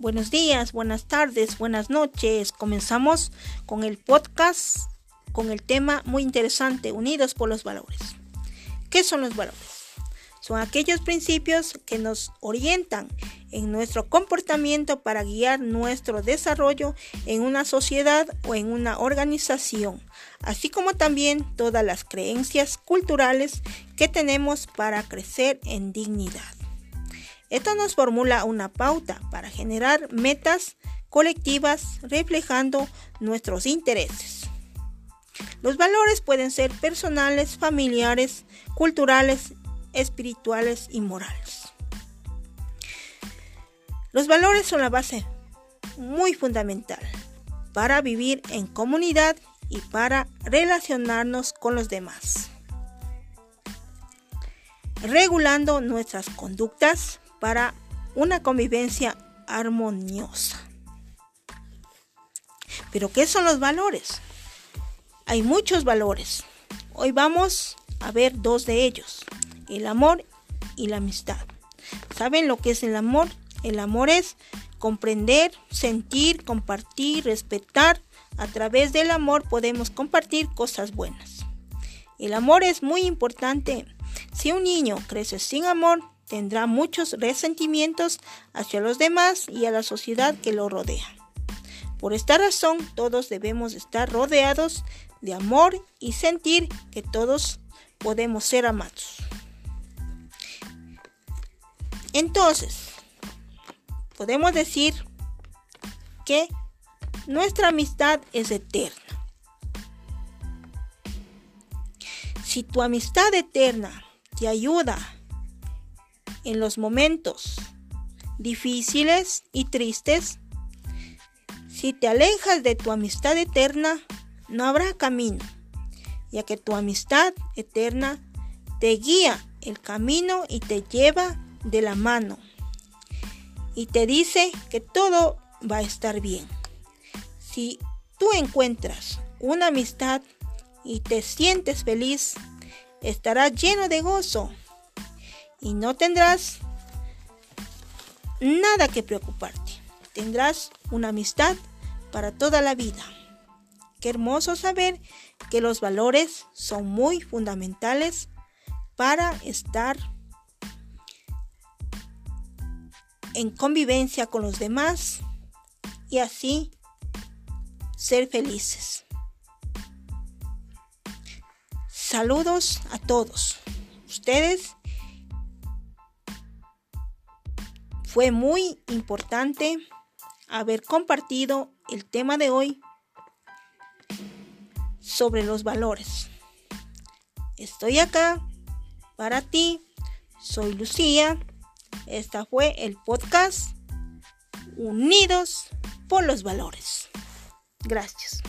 Buenos días, buenas tardes, buenas noches. Comenzamos con el podcast con el tema muy interesante, Unidos por los Valores. ¿Qué son los valores? Son aquellos principios que nos orientan en nuestro comportamiento para guiar nuestro desarrollo en una sociedad o en una organización, así como también todas las creencias culturales que tenemos para crecer en dignidad. Esto nos formula una pauta para generar metas colectivas reflejando nuestros intereses. Los valores pueden ser personales, familiares, culturales, espirituales y morales. Los valores son la base muy fundamental para vivir en comunidad y para relacionarnos con los demás. Regulando nuestras conductas para una convivencia armoniosa. Pero ¿qué son los valores? Hay muchos valores. Hoy vamos a ver dos de ellos, el amor y la amistad. ¿Saben lo que es el amor? El amor es comprender, sentir, compartir, respetar. A través del amor podemos compartir cosas buenas. El amor es muy importante. Si un niño crece sin amor, tendrá muchos resentimientos hacia los demás y a la sociedad que lo rodea. Por esta razón, todos debemos estar rodeados de amor y sentir que todos podemos ser amados. Entonces, podemos decir que nuestra amistad es eterna. Si tu amistad eterna te ayuda en los momentos difíciles y tristes, si te alejas de tu amistad eterna, no habrá camino, ya que tu amistad eterna te guía el camino y te lleva de la mano y te dice que todo va a estar bien. Si tú encuentras una amistad y te sientes feliz, estarás lleno de gozo y no tendrás nada que preocuparte. Tendrás una amistad para toda la vida. Qué hermoso saber que los valores son muy fundamentales para estar en convivencia con los demás y así ser felices. Saludos a todos. Ustedes Fue muy importante haber compartido el tema de hoy sobre los valores. Estoy acá para ti. Soy Lucía. Esta fue el podcast Unidos por los Valores. Gracias.